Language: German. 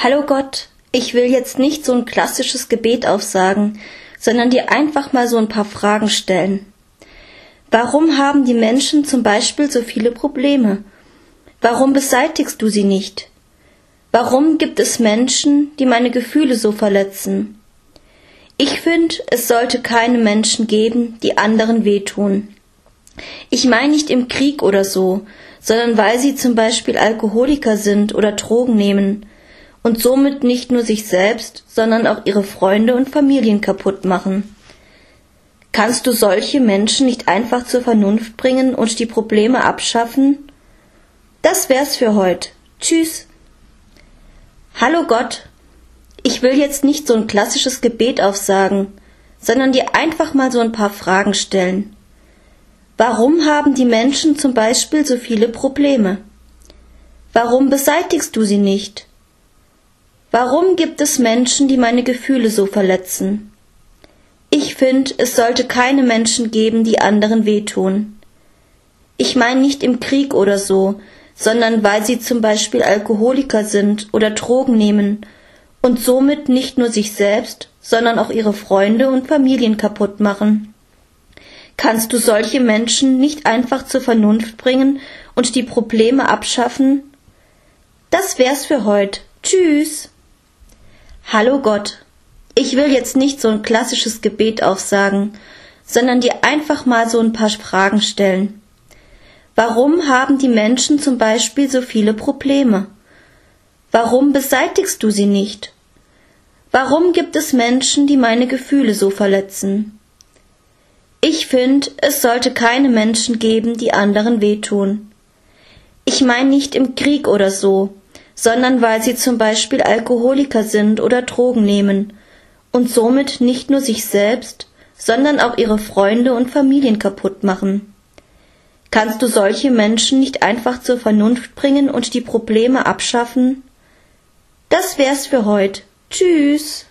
Hallo Gott, ich will jetzt nicht so ein klassisches Gebet aufsagen, sondern dir einfach mal so ein paar Fragen stellen. Warum haben die Menschen zum Beispiel so viele Probleme? Warum beseitigst du sie nicht? Warum gibt es Menschen, die meine Gefühle so verletzen? Ich finde, es sollte keine Menschen geben, die anderen wehtun. Ich meine nicht im Krieg oder so, sondern weil sie zum Beispiel Alkoholiker sind oder Drogen nehmen und somit nicht nur sich selbst, sondern auch ihre Freunde und Familien kaputt machen. Kannst du solche Menschen nicht einfach zur Vernunft bringen und die Probleme abschaffen? Das wär's für heute. Tschüss. Hallo Gott. Ich will jetzt nicht so ein klassisches Gebet aufsagen, sondern dir einfach mal so ein paar Fragen stellen. Warum haben die Menschen zum Beispiel so viele Probleme? Warum beseitigst du sie nicht? Warum gibt es Menschen, die meine Gefühle so verletzen? Ich finde, es sollte keine Menschen geben, die anderen wehtun. Ich meine nicht im Krieg oder so, sondern weil sie zum Beispiel Alkoholiker sind oder Drogen nehmen und somit nicht nur sich selbst, sondern auch ihre Freunde und Familien kaputt machen. Kannst du solche Menschen nicht einfach zur Vernunft bringen und die Probleme abschaffen? Das wär's für heute. Tschüss. Hallo Gott, ich will jetzt nicht so ein klassisches Gebet aufsagen, sondern dir einfach mal so ein paar Fragen stellen. Warum haben die Menschen zum Beispiel so viele Probleme? Warum beseitigst du sie nicht? Warum gibt es Menschen, die meine Gefühle so verletzen? Ich finde, es sollte keine Menschen geben, die anderen wehtun. Ich meine nicht im Krieg oder so, sondern weil sie zum Beispiel Alkoholiker sind oder Drogen nehmen und somit nicht nur sich selbst, sondern auch ihre Freunde und Familien kaputt machen. Kannst du solche Menschen nicht einfach zur Vernunft bringen und die Probleme abschaffen? Das wär's für heut. Tschüss.